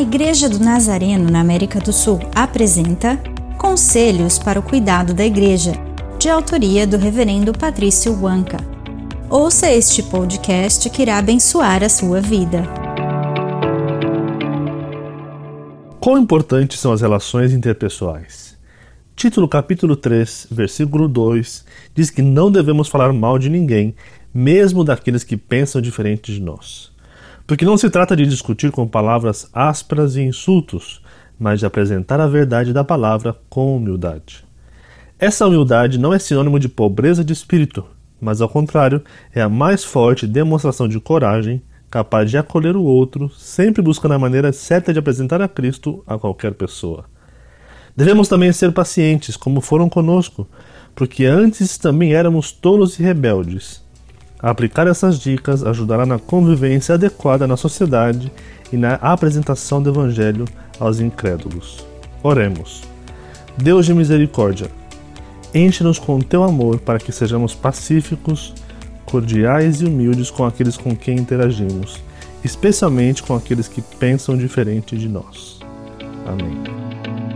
Igreja do Nazareno na América do Sul apresenta Conselhos para o Cuidado da Igreja, de autoria do Reverendo Patrício Wanka. Ouça este podcast que irá abençoar a sua vida. Quão importantes são as relações interpessoais? Título capítulo 3, versículo 2 diz que não devemos falar mal de ninguém, mesmo daqueles que pensam diferente de nós. Porque não se trata de discutir com palavras ásperas e insultos, mas de apresentar a verdade da palavra com humildade. Essa humildade não é sinônimo de pobreza de espírito, mas ao contrário, é a mais forte demonstração de coragem, capaz de acolher o outro, sempre buscando a maneira certa de apresentar a Cristo a qualquer pessoa. Devemos também ser pacientes, como foram conosco, porque antes também éramos tolos e rebeldes Aplicar essas dicas ajudará na convivência adequada na sociedade e na apresentação do Evangelho aos incrédulos. Oremos. Deus de misericórdia, enche-nos com teu amor para que sejamos pacíficos, cordiais e humildes com aqueles com quem interagimos, especialmente com aqueles que pensam diferente de nós. Amém.